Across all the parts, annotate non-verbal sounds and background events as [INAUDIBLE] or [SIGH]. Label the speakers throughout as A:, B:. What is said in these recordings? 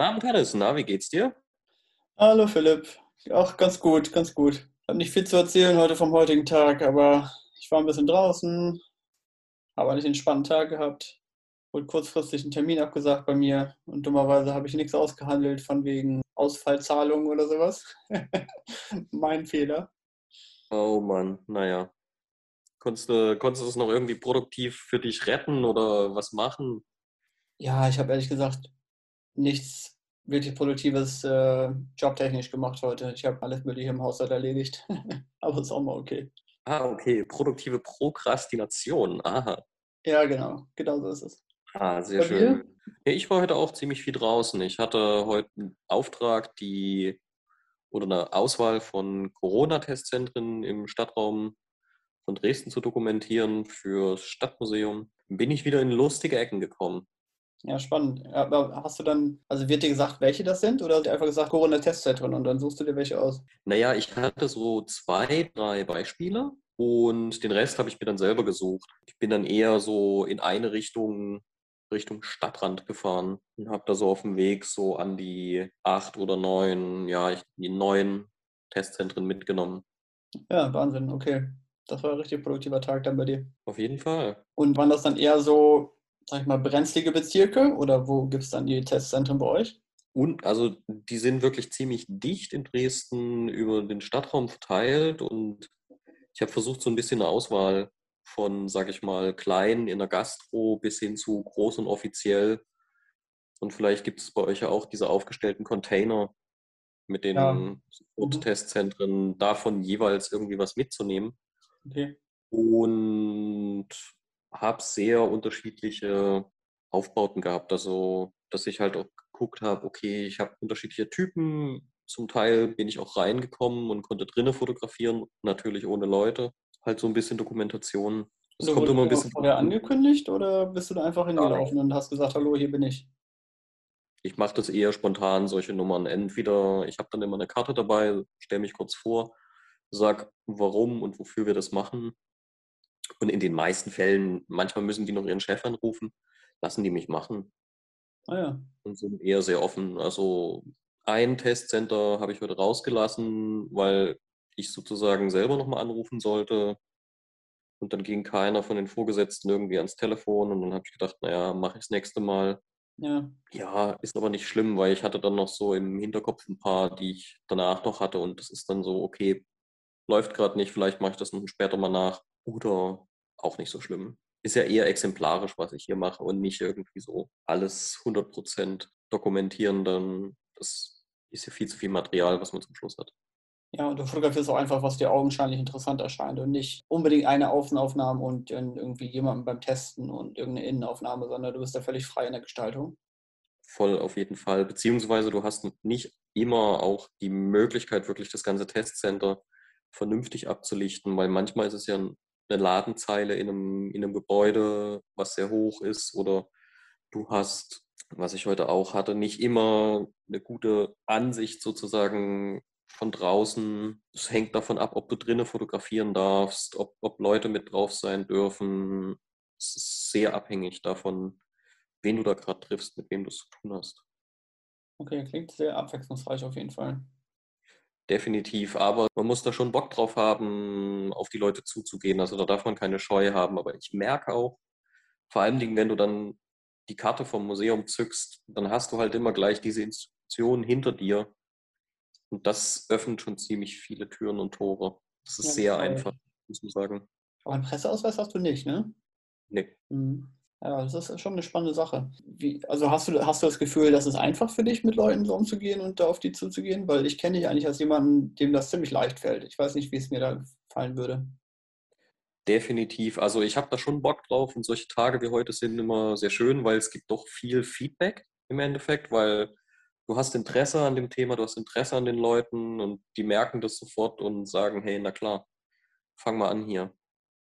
A: Guten Abend, Hannes. Na, wie geht's dir?
B: Hallo Philipp. Ach, ganz gut, ganz gut. Ich habe nicht viel zu erzählen heute vom heutigen Tag, aber ich war ein bisschen draußen, habe einen entspannten Tag gehabt, wurde kurzfristig einen Termin abgesagt bei mir und dummerweise habe ich nichts ausgehandelt von wegen Ausfallzahlungen oder sowas. [LAUGHS] mein Fehler.
A: Oh Mann, naja. Konntest du, konntest du das noch irgendwie produktiv für dich retten oder was machen?
B: Ja, ich habe ehrlich gesagt nichts wirklich Produktives äh, jobtechnisch gemacht heute. Ich habe alles Mögliche im Haushalt erledigt. [LAUGHS] Aber ist auch mal okay.
A: Ah, okay. Produktive Prokrastination. Aha.
B: Ja, genau. Genau so ist es.
A: Ah, sehr Bei schön. Ja, ich war heute auch ziemlich viel draußen. Ich hatte heute einen Auftrag, die oder eine Auswahl von Corona-Testzentren im Stadtraum von Dresden zu dokumentieren fürs Stadtmuseum. Bin ich wieder in lustige Ecken gekommen.
B: Ja, spannend. Aber hast du dann, also wird dir gesagt, welche das sind oder hast du einfach gesagt Corona-Testzentren und dann suchst du dir welche aus?
A: Naja, ich hatte so zwei, drei Beispiele und den Rest habe ich mir dann selber gesucht. Ich bin dann eher so in eine Richtung, Richtung Stadtrand gefahren und habe da so auf dem Weg so an die acht oder neun, ja, die neun Testzentren mitgenommen.
B: Ja, Wahnsinn, okay. Das war ein richtig produktiver Tag dann bei dir.
A: Auf jeden Fall.
B: Und waren das dann eher so sag ich mal, brenzlige Bezirke oder wo gibt es dann die Testzentren bei euch?
A: Und also die sind wirklich ziemlich dicht in Dresden über den Stadtraum verteilt und ich habe versucht, so ein bisschen eine Auswahl von, sag ich mal, klein in der Gastro bis hin zu groß und offiziell. Und vielleicht gibt es bei euch ja auch diese aufgestellten Container mit den ja. Mhm. Testzentren, davon jeweils irgendwie was mitzunehmen. Okay. Und habe sehr unterschiedliche Aufbauten gehabt. Also, dass ich halt auch geguckt habe, okay, ich habe unterschiedliche Typen. Zum Teil bin ich auch reingekommen und konnte drinnen fotografieren, natürlich ohne Leute. Halt so ein bisschen Dokumentation.
B: Es also, kommt immer ein bisschen. Vorher angekündigt oder bist du da einfach hingelaufen und hast gesagt, hallo, hier bin ich?
A: Ich mache das eher spontan, solche Nummern. Entweder ich habe dann immer eine Karte dabei, stelle mich kurz vor, sag, warum und wofür wir das machen. Und in den meisten Fällen, manchmal müssen die noch ihren Chef anrufen, lassen die mich machen.
B: Ah ja.
A: Und sind eher sehr offen. Also ein Testcenter habe ich heute rausgelassen, weil ich sozusagen selber nochmal anrufen sollte. Und dann ging keiner von den Vorgesetzten irgendwie ans Telefon und dann habe ich gedacht, naja, mache ich das nächste Mal.
B: Ja.
A: ja, ist aber nicht schlimm, weil ich hatte dann noch so im Hinterkopf ein paar, die ich danach noch hatte und das ist dann so, okay, läuft gerade nicht, vielleicht mache ich das noch später mal nach. Oder auch nicht so schlimm. Ist ja eher exemplarisch, was ich hier mache und nicht irgendwie so alles 100% dokumentieren. Dann das ist ja viel zu viel Material, was man zum Schluss hat.
B: Ja, und du fotografierst auch einfach, was dir augenscheinlich interessant erscheint und nicht unbedingt eine Außenaufnahme und irgendwie jemanden beim Testen und irgendeine Innenaufnahme, sondern du bist da völlig frei in der Gestaltung.
A: Voll auf jeden Fall. Beziehungsweise du hast nicht immer auch die Möglichkeit, wirklich das ganze Testcenter vernünftig abzulichten, weil manchmal ist es ja eine Ladenzeile in einem, in einem Gebäude, was sehr hoch ist, oder du hast, was ich heute auch hatte, nicht immer eine gute Ansicht sozusagen von draußen. Es hängt davon ab, ob du drinnen fotografieren darfst, ob, ob Leute mit drauf sein dürfen. Es ist sehr abhängig davon, wen du da gerade triffst, mit wem du es zu tun hast.
B: Okay, klingt sehr abwechslungsreich auf jeden Fall
A: definitiv. Aber man muss da schon Bock drauf haben, auf die Leute zuzugehen. Also da darf man keine Scheu haben. Aber ich merke auch, vor allen Dingen, wenn du dann die Karte vom Museum zückst, dann hast du halt immer gleich diese Institution hinter dir. Und das öffnet schon ziemlich viele Türen und Tore. Das ist ja, sehr toll. einfach, muss man sagen.
B: Aber einen Presseausweis hast du nicht, ne?
A: Nee.
B: Mhm. Ja, das ist schon eine spannende Sache. Wie, also hast du, hast du das Gefühl, dass es einfach für dich, mit Leuten so umzugehen und da auf die zuzugehen? Weil ich kenne dich eigentlich als jemanden, dem das ziemlich leicht fällt. Ich weiß nicht, wie es mir da fallen würde.
A: Definitiv. Also ich habe da schon Bock drauf und solche Tage wie heute sind immer sehr schön, weil es gibt doch viel Feedback im Endeffekt, weil du hast Interesse an dem Thema, du hast Interesse an den Leuten und die merken das sofort und sagen, hey, na klar, fang mal an hier.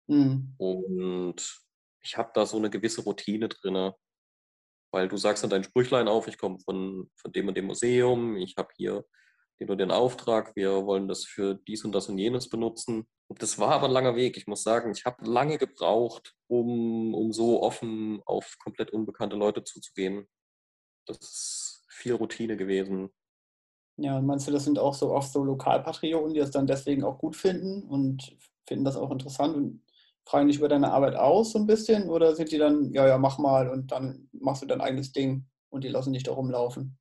A: Mhm. Und ich habe da so eine gewisse Routine drin, weil du sagst dann dein Sprüchlein auf, ich komme von, von dem und dem Museum, ich habe hier den und den Auftrag, wir wollen das für dies und das und jenes benutzen. Und das war aber ein langer Weg. Ich muss sagen, ich habe lange gebraucht, um, um so offen auf komplett unbekannte Leute zuzugehen. Das viel Routine gewesen.
B: Ja, meinst du, das sind auch so oft so Lokalpatrioten, die das dann deswegen auch gut finden und finden das auch interessant und fragen dich über deine Arbeit aus so ein bisschen? Oder sind die dann, ja, ja, mach mal und dann machst du dein eigenes Ding und die lassen dich da rumlaufen?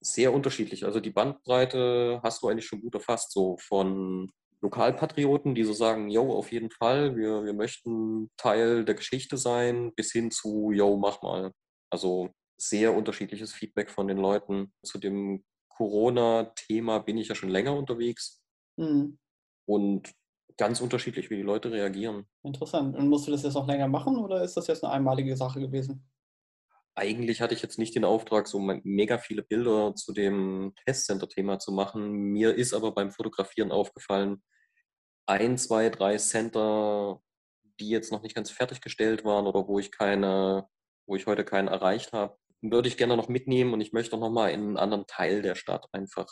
A: Sehr unterschiedlich. Also die Bandbreite hast du eigentlich schon gut erfasst, so von Lokalpatrioten, die so sagen, yo, auf jeden Fall, wir, wir möchten Teil der Geschichte sein, bis hin zu, yo, mach mal. Also sehr unterschiedliches Feedback von den Leuten. Zu dem Corona-Thema bin ich ja schon länger unterwegs. Mhm. Und ganz unterschiedlich, wie die Leute reagieren.
B: Interessant. Und musst du das jetzt noch länger machen oder ist das jetzt eine einmalige Sache gewesen?
A: Eigentlich hatte ich jetzt nicht den Auftrag, so mega viele Bilder zu dem Testcenter-Thema zu machen. Mir ist aber beim Fotografieren aufgefallen, ein, zwei, drei Center, die jetzt noch nicht ganz fertiggestellt waren oder wo ich keine, wo ich heute keinen erreicht habe, würde ich gerne noch mitnehmen und ich möchte auch noch mal in einen anderen Teil der Stadt einfach,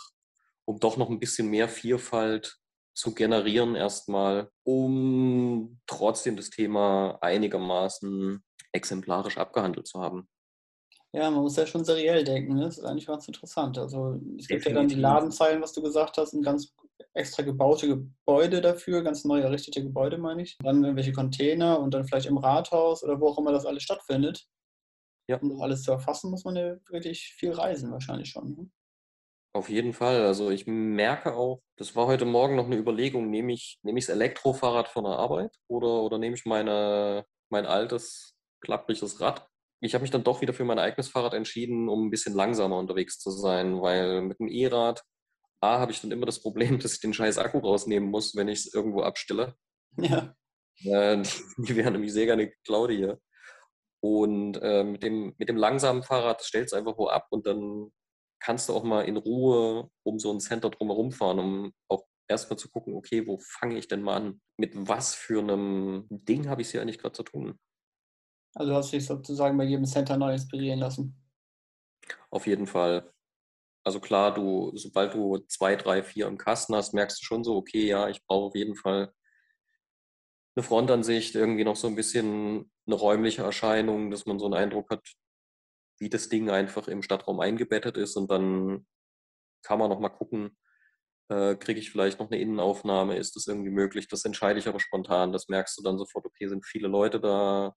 A: um doch noch ein bisschen mehr Vielfalt zu generieren erstmal, um trotzdem das Thema einigermaßen exemplarisch abgehandelt zu haben.
B: Ja, man muss ja schon seriell denken. Ne? Das ist eigentlich ganz interessant. Also es gibt Definitiv. ja dann die Ladenzeilen, was du gesagt hast, ein ganz extra gebaute Gebäude dafür, ganz neu errichtete Gebäude, meine ich. Dann irgendwelche Container und dann vielleicht im Rathaus oder wo auch immer das alles stattfindet. Ja. Um das alles zu erfassen, muss man ja wirklich viel reisen, wahrscheinlich schon. Ne?
A: Auf jeden Fall. Also ich merke auch, das war heute Morgen noch eine Überlegung, nehme ich, nehme ich das Elektrofahrrad von der Arbeit oder, oder nehme ich meine, mein altes, klappriges Rad? Ich habe mich dann doch wieder für mein eigenes Fahrrad entschieden, um ein bisschen langsamer unterwegs zu sein, weil mit dem E-Rad, A, habe ich dann immer das Problem, [LAUGHS] dass ich den scheiß Akku rausnehmen muss, wenn ich es irgendwo abstelle. Ja. Äh, [LAUGHS] die wären nämlich sehr gerne geklaut hier. Und äh, mit, dem, mit dem langsamen Fahrrad stellt es einfach wo ab und dann kannst du auch mal in Ruhe um so ein Center drumherum fahren, um auch erstmal zu gucken, okay, wo fange ich denn mal an? Mit was für einem Ding habe ich es hier eigentlich gerade zu tun?
B: Also hast du dich sozusagen bei jedem Center neu inspirieren lassen?
A: Auf jeden Fall. Also klar, du, sobald du zwei, drei, vier im Kasten hast, merkst du schon so, okay, ja, ich brauche auf jeden Fall eine Frontansicht, irgendwie noch so ein bisschen eine räumliche Erscheinung, dass man so einen Eindruck hat, wie das Ding einfach im Stadtraum eingebettet ist und dann kann man noch mal gucken, äh, kriege ich vielleicht noch eine Innenaufnahme, ist das irgendwie möglich? Das entscheide ich aber spontan. Das merkst du dann sofort, okay, sind viele Leute da.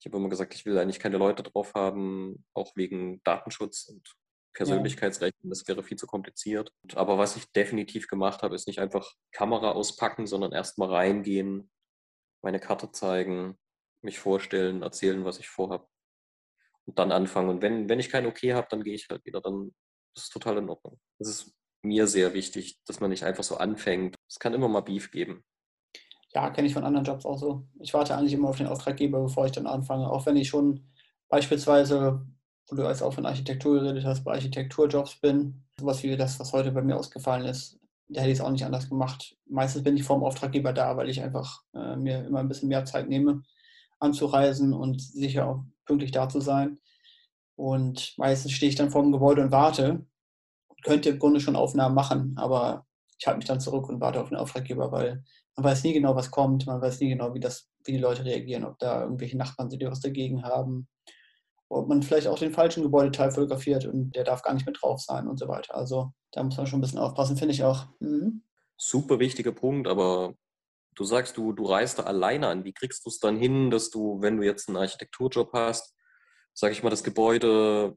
A: Ich habe immer gesagt, ich will eigentlich keine Leute drauf haben, auch wegen Datenschutz und Persönlichkeitsrechten. Das wäre viel zu kompliziert. Aber was ich definitiv gemacht habe, ist nicht einfach Kamera auspacken, sondern erstmal reingehen, meine Karte zeigen, mich vorstellen, erzählen, was ich vorhabe und dann anfangen. Und wenn, wenn ich kein Okay habe, dann gehe ich halt wieder. Dann ist es total in Ordnung. Das ist mir sehr wichtig, dass man nicht einfach so anfängt. Es kann immer mal Beef geben.
B: Ja, kenne ich von anderen Jobs auch so. Ich warte eigentlich immer auf den Auftraggeber, bevor ich dann anfange. Auch wenn ich schon beispielsweise, wo du als auch von Architektur geredet hast, bei Architekturjobs bin, sowas wie das, was heute bei mir ausgefallen ist, da hätte ich es auch nicht anders gemacht. Meistens bin ich vor dem Auftraggeber da, weil ich einfach äh, mir immer ein bisschen mehr Zeit nehme, anzureisen und sicher auch pünktlich da zu sein. Und meistens stehe ich dann vor dem Gebäude und warte und könnte im Grunde schon Aufnahmen machen, aber ich halte mich dann zurück und warte auf den Auftraggeber, weil man weiß nie genau, was kommt, man weiß nie genau, wie, das, wie die Leute reagieren, ob da irgendwelche Nachbarn sind, die was dagegen haben, ob man vielleicht auch den falschen Gebäudeteil fotografiert und der darf gar nicht mit drauf sein und so weiter. Also da muss man schon ein bisschen aufpassen, finde ich auch. Mhm.
A: Super wichtiger Punkt, aber du sagst, du, du reist da alleine an. Wie kriegst du es dann hin, dass du, wenn du jetzt einen Architekturjob hast, sage ich mal, das Gebäude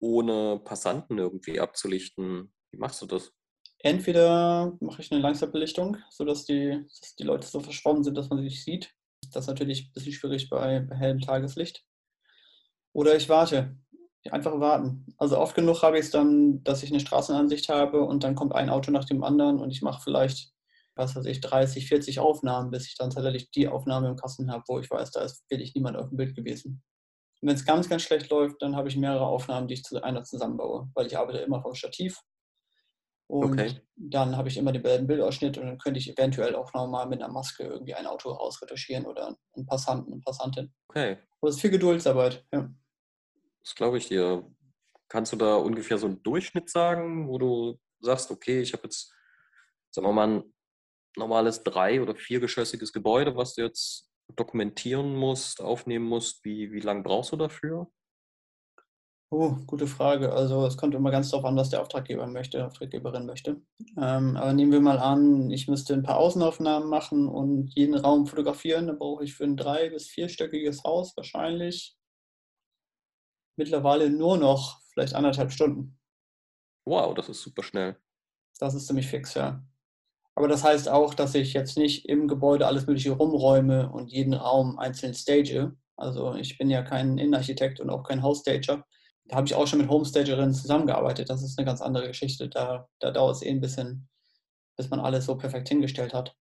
A: ohne Passanten irgendwie abzulichten? Wie machst du das?
B: Entweder mache ich eine Langzeitbelichtung, sodass die, dass die Leute so verschwommen sind, dass man sie nicht sieht. Das ist natürlich ein bisschen schwierig bei, bei hellem Tageslicht. Oder ich warte. Einfach warten. Also oft genug habe ich es dann, dass ich eine Straßenansicht habe und dann kommt ein Auto nach dem anderen und ich mache vielleicht was weiß ich, 30, 40 Aufnahmen, bis ich dann tatsächlich die Aufnahme im Kasten habe, wo ich weiß, da ist wirklich niemand auf dem Bild gewesen. Und wenn es ganz, ganz schlecht läuft, dann habe ich mehrere Aufnahmen, die ich zu einer zusammenbaue, weil ich arbeite immer vom Stativ. Und okay. dann habe ich immer denselben Bildausschnitt und dann könnte ich eventuell auch nochmal mit einer Maske irgendwie ein Auto ausretuschieren oder einen Passanten, eine Passantin. Okay. Aber es ist viel Geduldsarbeit, ja.
A: Das glaube ich dir. Kannst du da ungefähr so einen Durchschnitt sagen, wo du sagst, okay, ich habe jetzt, sagen wir mal, ein normales drei- oder viergeschossiges Gebäude, was du jetzt dokumentieren musst, aufnehmen musst, wie, wie lange brauchst du dafür?
B: Oh, gute Frage. Also es kommt immer ganz darauf an, was der Auftraggeber möchte, Auftraggeberin möchte. Ähm, aber nehmen wir mal an, ich müsste ein paar Außenaufnahmen machen und jeden Raum fotografieren. Dann brauche ich für ein drei- bis vierstöckiges Haus wahrscheinlich mittlerweile nur noch vielleicht anderthalb Stunden.
A: Wow, das ist super schnell.
B: Das ist ziemlich fix, ja. Aber das heißt auch, dass ich jetzt nicht im Gebäude alles Mögliche rumräume und jeden Raum einzeln stage. Also ich bin ja kein Innenarchitekt und auch kein House-Stager. Da habe ich auch schon mit Homestagerinnen zusammengearbeitet. Das ist eine ganz andere Geschichte. Da, da dauert es eh ein bisschen, bis man alles so perfekt hingestellt hat.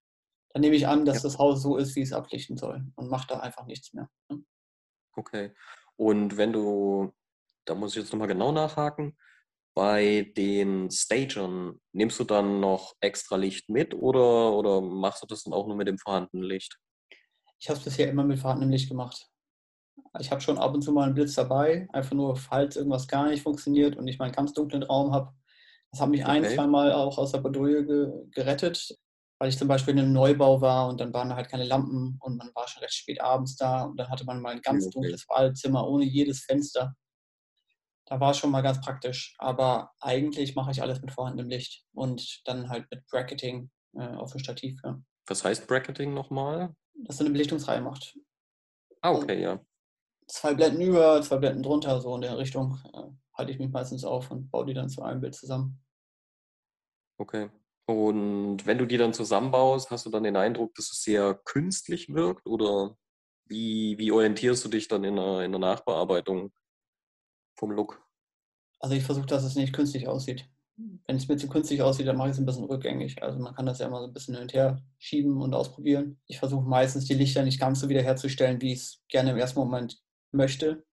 B: Dann nehme ich an, dass ja. das Haus so ist, wie es ablichten soll und mache da einfach nichts mehr. Ne?
A: Okay. Und wenn du, da muss ich jetzt nochmal genau nachhaken, bei den Stagern, nimmst du dann noch extra Licht mit oder, oder machst du das dann auch nur mit dem vorhandenen Licht?
B: Ich habe es bisher immer mit vorhandenem Licht gemacht. Ich habe schon ab und zu mal einen Blitz dabei, einfach nur, falls irgendwas gar nicht funktioniert und ich mal einen ganz dunklen Raum habe. Das hat mich okay. ein, zwei Mal auch aus der Badouille ge gerettet, weil ich zum Beispiel in einem Neubau war und dann waren da halt keine Lampen und man war schon recht spät abends da und dann hatte man mal ein ganz okay. dunkles Badezimmer ohne jedes Fenster da war es schon mal ganz praktisch. Aber eigentlich mache ich alles mit vorhandenem Licht und dann halt mit Bracketing äh, auf dem Stativ. Ja.
A: Was heißt Bracketing nochmal?
B: Dass du eine Belichtungsreihe macht.
A: Ah, okay, also, ja.
B: Zwei Blenden über, zwei Blenden drunter, so in der Richtung äh, halte ich mich meistens auf und baue die dann zu einem Bild zusammen.
A: Okay. Und wenn du die dann zusammenbaust, hast du dann den Eindruck, dass es sehr künstlich wirkt oder wie, wie orientierst du dich dann in der, in der Nachbearbeitung vom Look?
B: Also ich versuche, dass es nicht künstlich aussieht. Wenn es mir zu künstlich aussieht, dann mache ich es ein bisschen rückgängig. Also man kann das ja immer so ein bisschen hin und her schieben und ausprobieren. Ich versuche meistens die Lichter nicht ganz so wiederherzustellen, wie ich es gerne im ersten Moment möchte,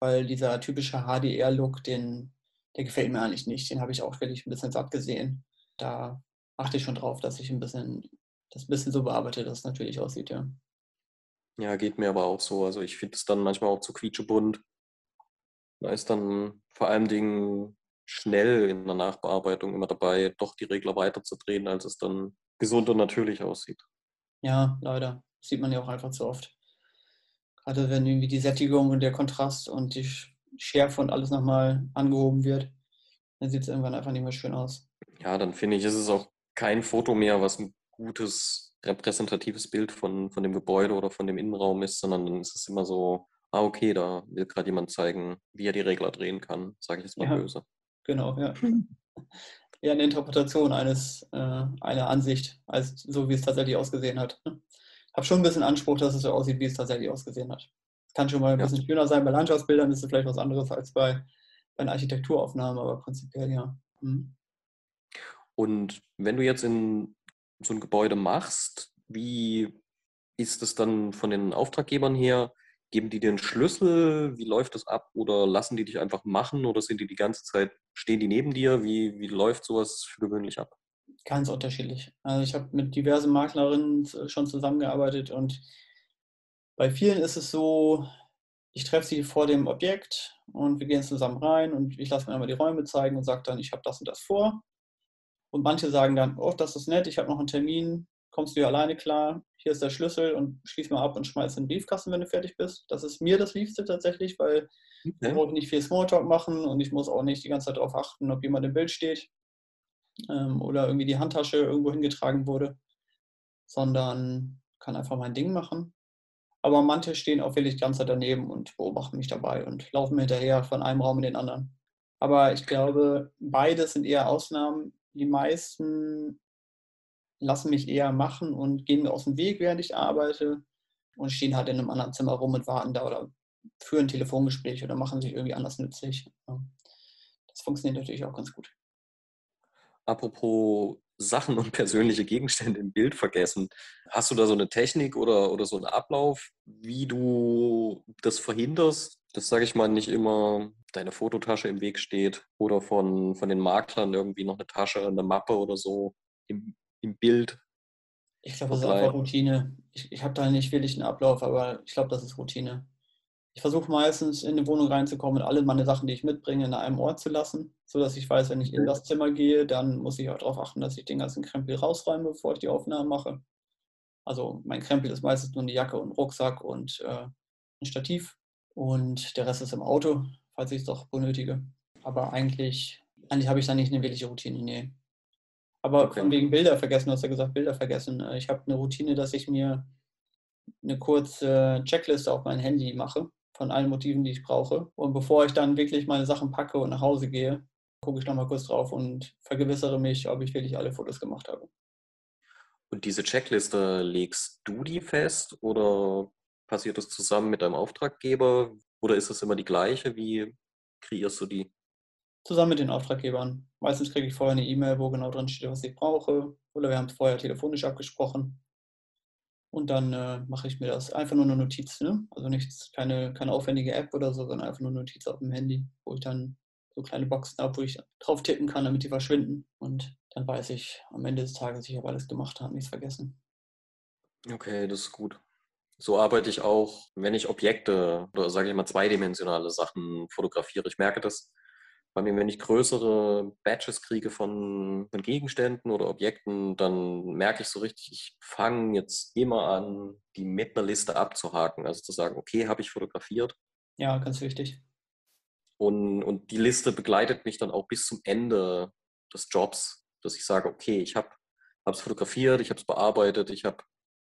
B: weil dieser typische HDR-Look, den, der gefällt mir eigentlich nicht. Den habe ich auch wirklich ein bisschen satt gesehen. Da achte ich schon drauf, dass ich ein bisschen das ein bisschen so bearbeite, dass es natürlich aussieht, ja.
A: Ja, geht mir aber auch so. Also ich finde es dann manchmal auch zu quietschebunt. Da ist dann vor allen Dingen schnell in der Nachbearbeitung immer dabei, doch die Regler weiterzudrehen, als es dann gesund und natürlich aussieht.
B: Ja, leider. Das sieht man ja auch einfach zu oft. Gerade wenn irgendwie die Sättigung und der Kontrast und die Schärfe und alles nochmal angehoben wird, dann sieht es irgendwann einfach nicht mehr schön aus.
A: Ja, dann finde ich, ist es auch kein Foto mehr, was ein gutes repräsentatives Bild von, von dem Gebäude oder von dem Innenraum ist, sondern dann ist es immer so ah, okay, da will gerade jemand zeigen, wie er die Regler drehen kann, sage ich jetzt mal ja, böse.
B: Genau, ja. Eher eine Interpretation eines, äh, einer Ansicht, als so wie es tatsächlich ausgesehen hat. Ich habe schon ein bisschen Anspruch, dass es so aussieht, wie es tatsächlich ausgesehen hat. Es kann schon mal ein ja. bisschen schöner sein. Bei Landschaftsbildern ist es vielleicht was anderes als bei, bei Architekturaufnahmen, aber prinzipiell ja. Mhm.
A: Und wenn du jetzt in so ein Gebäude machst, wie ist es dann von den Auftraggebern her? Geben die dir einen Schlüssel? Wie läuft das ab? Oder lassen die dich einfach machen? Oder sind die die ganze Zeit, stehen die neben dir? Wie, wie läuft sowas für gewöhnlich ab?
B: Ganz unterschiedlich. Also ich habe mit diversen Maklerinnen schon zusammengearbeitet und bei vielen ist es so, ich treffe sie vor dem Objekt und wir gehen zusammen rein und ich lasse mir einmal die Räume zeigen und sage dann, ich habe das und das vor. Und manche sagen dann, oh, das ist nett, ich habe noch einen Termin, kommst du ja alleine klar, hier ist der Schlüssel und schließ mal ab und schmeiß in den Briefkasten, wenn du fertig bist. Das ist mir das Liebste tatsächlich, weil okay. ich brauche nicht viel Smalltalk machen und ich muss auch nicht die ganze Zeit darauf achten, ob jemand im Bild steht ähm, oder irgendwie die Handtasche irgendwo hingetragen wurde, sondern kann einfach mein Ding machen. Aber manche stehen auch wirklich die ganze Zeit daneben und beobachten mich dabei und laufen mir hinterher von einem Raum in den anderen. Aber ich glaube, beides sind eher Ausnahmen. Die meisten lassen mich eher machen und gehen mir aus dem Weg, während ich arbeite und stehen halt in einem anderen Zimmer rum und warten da oder führen Telefongespräche oder machen sich irgendwie anders nützlich. Das funktioniert natürlich auch ganz gut.
A: Apropos Sachen und persönliche Gegenstände im Bild vergessen. Hast du da so eine Technik oder, oder so einen Ablauf, wie du das verhinderst, dass, sage ich mal, nicht immer deine Fototasche im Weg steht oder von, von den Maklern irgendwie noch eine Tasche, eine Mappe oder so im, im Bild.
B: Ich glaube, das ist einfach Routine. Ich, ich habe da nicht wirklich einen Ablauf, aber ich glaube, das ist Routine. Ich versuche meistens in eine Wohnung reinzukommen und alle meine Sachen, die ich mitbringe, in einem Ort zu lassen, sodass ich weiß, wenn ich in das Zimmer gehe, dann muss ich auch darauf achten, dass ich den ganzen Krempel rausräume, bevor ich die Aufnahme mache. Also mein Krempel ist meistens nur eine Jacke und Rucksack und äh, ein Stativ und der Rest ist im Auto. falls ich es doch benötige. Aber eigentlich, eigentlich habe ich da nicht eine wirkliche Routine, nee. Aber okay. von wegen Bilder vergessen, du hast ja gesagt, Bilder vergessen. Äh, ich habe eine Routine, dass ich mir eine kurze Checkliste auf mein Handy mache von allen Motiven, die ich brauche. Und bevor ich dann wirklich meine Sachen packe und nach Hause gehe, gucke ich nochmal kurz drauf und vergewissere mich, ob ich wirklich alle Fotos gemacht habe.
A: Und diese Checkliste, legst du die fest oder passiert das zusammen mit deinem Auftraggeber oder ist es immer die gleiche? Wie kreierst du die?
B: Zusammen mit den Auftraggebern. Meistens kriege ich vorher eine E-Mail, wo genau drin steht, was ich brauche. Oder wir haben es vorher telefonisch abgesprochen. Und dann äh, mache ich mir das einfach nur eine Notiz. Ne? Also nichts, keine, keine aufwendige App oder so, sondern einfach nur eine Notiz auf dem Handy, wo ich dann so kleine Boxen habe, wo ich drauf tippen kann, damit die verschwinden. Und dann weiß ich am Ende des Tages, ich habe alles gemacht, habe nichts vergessen.
A: Okay, das ist gut. So arbeite ich auch, wenn ich Objekte oder sage ich mal zweidimensionale Sachen fotografiere. Ich merke das bei mir, wenn ich größere Batches kriege von, von Gegenständen oder Objekten, dann merke ich so richtig, ich fange jetzt immer an, die mit einer Liste abzuhaken. Also zu sagen, okay, habe ich fotografiert.
B: Ja, ganz wichtig.
A: Und, und die Liste begleitet mich dann auch bis zum Ende des Jobs, dass ich sage, okay, ich habe es fotografiert, ich habe es bearbeitet, ich habe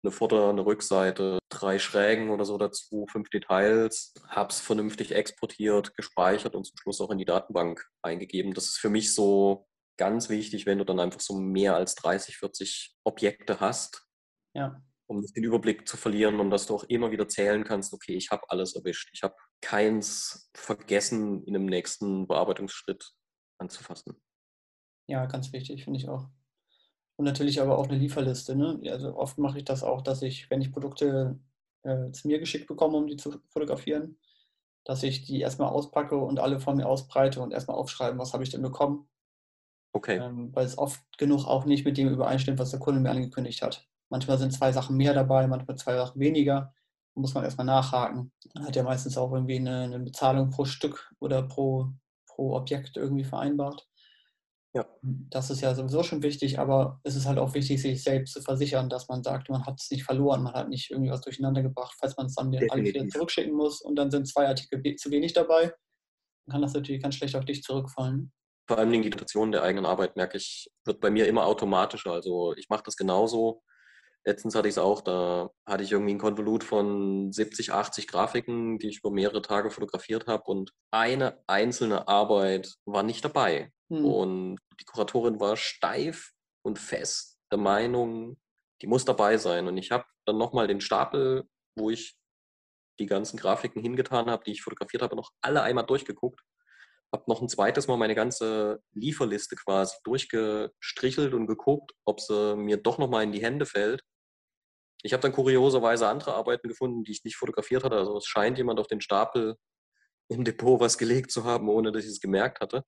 A: eine Vorder-, eine Rückseite, drei Schrägen oder so dazu, fünf Details, habe es vernünftig exportiert, gespeichert und zum Schluss auch in die Datenbank eingegeben. Das ist für mich so ganz wichtig, wenn du dann einfach so mehr als 30, 40 Objekte hast.
B: Ja.
A: Um den Überblick zu verlieren, um dass du auch immer wieder zählen kannst, okay, ich habe alles erwischt. Ich habe keins vergessen, in dem nächsten Bearbeitungsschritt anzufassen.
B: Ja, ganz wichtig, finde ich auch. Und natürlich aber auch eine Lieferliste. Ne? Also oft mache ich das auch, dass ich, wenn ich Produkte äh, zu mir geschickt bekomme, um die zu fotografieren, dass ich die erstmal auspacke und alle von mir ausbreite und erstmal aufschreiben, was habe ich denn bekommen.
A: Okay.
B: Ähm, weil es oft genug auch nicht mit dem übereinstimmt, was der Kunde mir angekündigt hat. Manchmal sind zwei Sachen mehr dabei, manchmal zwei Sachen weniger. Da muss man erstmal nachhaken. Dann hat er meistens auch irgendwie eine, eine Bezahlung pro Stück oder pro, pro Objekt irgendwie vereinbart.
A: Ja.
B: Das ist ja sowieso schon wichtig, aber es ist halt auch wichtig, sich selbst zu versichern, dass man sagt, man hat es nicht verloren, man hat nicht irgendwie was durcheinander gebracht, falls man es dann alle wieder zurückschicken muss und dann sind zwei Artikel zu wenig dabei, dann kann das natürlich ganz schlecht auf dich zurückfallen.
A: Vor allem die Notation der eigenen Arbeit, merke ich, wird bei mir immer automatischer. Also ich mache das genauso. Letztens hatte ich es auch, da hatte ich irgendwie ein Konvolut von 70, 80 Grafiken, die ich über mehrere Tage fotografiert habe und eine einzelne Arbeit war nicht dabei. Hm. Und die Kuratorin war steif und fest der Meinung, die muss dabei sein. Und ich habe dann nochmal den Stapel, wo ich die ganzen Grafiken hingetan habe, die ich fotografiert habe, noch alle einmal durchgeguckt. Habe noch ein zweites Mal meine ganze Lieferliste quasi durchgestrichelt und geguckt, ob sie mir doch nochmal in die Hände fällt. Ich habe dann kurioserweise andere Arbeiten gefunden, die ich nicht fotografiert hatte. Also es scheint jemand auf den Stapel im Depot was gelegt zu haben, ohne dass ich es gemerkt hatte.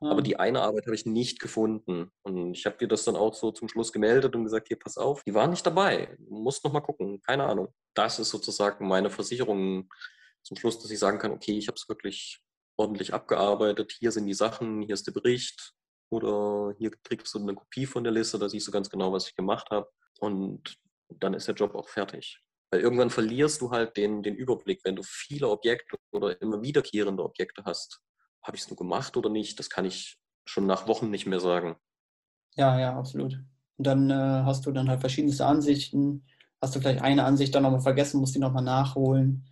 A: Aber die eine Arbeit habe ich nicht gefunden. Und ich habe dir das dann auch so zum Schluss gemeldet und gesagt, hier, pass auf, die waren nicht dabei. Du musst noch mal gucken. Keine Ahnung. Das ist sozusagen meine Versicherung zum Schluss, dass ich sagen kann, okay, ich habe es wirklich ordentlich abgearbeitet. Hier sind die Sachen, hier ist der Bericht. Oder hier kriegst du eine Kopie von der Liste, da siehst du ganz genau, was ich gemacht habe. Und dann ist der Job auch fertig. Weil irgendwann verlierst du halt den, den Überblick, wenn du viele Objekte oder immer wiederkehrende Objekte hast habe ich es nur gemacht oder nicht? Das kann ich schon nach Wochen nicht mehr sagen.
B: Ja, ja, absolut. Und dann äh, hast du dann halt verschiedenste Ansichten. Hast du vielleicht eine Ansicht dann nochmal vergessen, musst die nochmal nachholen.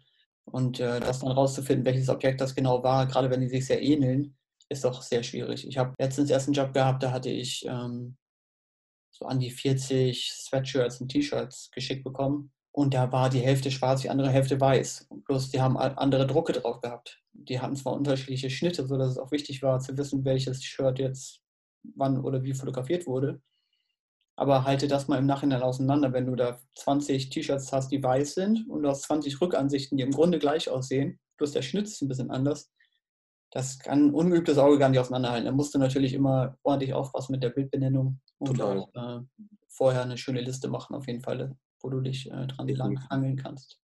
B: Und äh, das dann rauszufinden, welches Objekt das genau war, gerade wenn die sich sehr ähneln, ist doch sehr schwierig. Ich habe letztens erst einen Job gehabt, da hatte ich ähm, so an die 40 Sweatshirts und T-Shirts geschickt bekommen. Und da war die Hälfte schwarz, die andere Hälfte weiß. Bloß die haben andere Drucke drauf gehabt. Die hatten zwar unterschiedliche Schnitte, sodass es auch wichtig war zu wissen, welches Shirt jetzt wann oder wie fotografiert wurde. Aber halte das mal im Nachhinein auseinander, wenn du da 20 T-Shirts hast, die weiß sind und du hast 20 Rückansichten, die im Grunde gleich aussehen, bloß der Schnitt ist ein bisschen anders. Das kann ein ungeübtes Auge gar nicht auseinanderhalten. Da musst du natürlich immer ordentlich aufpassen mit der Bildbenennung und Total. auch äh, vorher eine schöne Liste machen, auf jeden Fall wo du dich äh, dran lang hangeln kannst.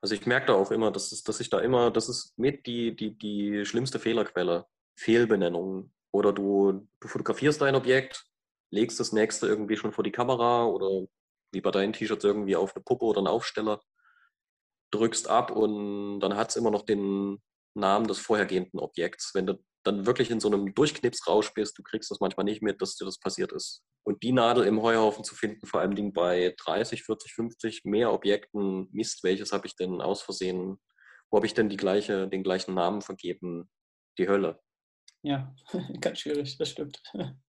A: Also ich merke da auch immer, dass, es, dass ich da immer, das ist mit die, die, die schlimmste Fehlerquelle, Fehlbenennungen. Oder du, du fotografierst dein Objekt, legst das nächste irgendwie schon vor die Kamera oder wie bei deinen T-Shirts irgendwie auf eine Puppe oder einen Aufsteller, drückst ab und dann hat es immer noch den, Namen des vorhergehenden Objekts. Wenn du dann wirklich in so einem Durchknipsrausch bist, du kriegst das manchmal nicht mit, dass dir das passiert ist. Und die Nadel im Heuhaufen zu finden, vor allem Dingen bei 30, 40, 50 mehr Objekten, Mist, welches habe ich denn aus Versehen, wo habe ich denn die gleiche, den gleichen Namen vergeben? Die Hölle.
B: Ja, [LAUGHS] ganz schwierig, das stimmt. [LAUGHS]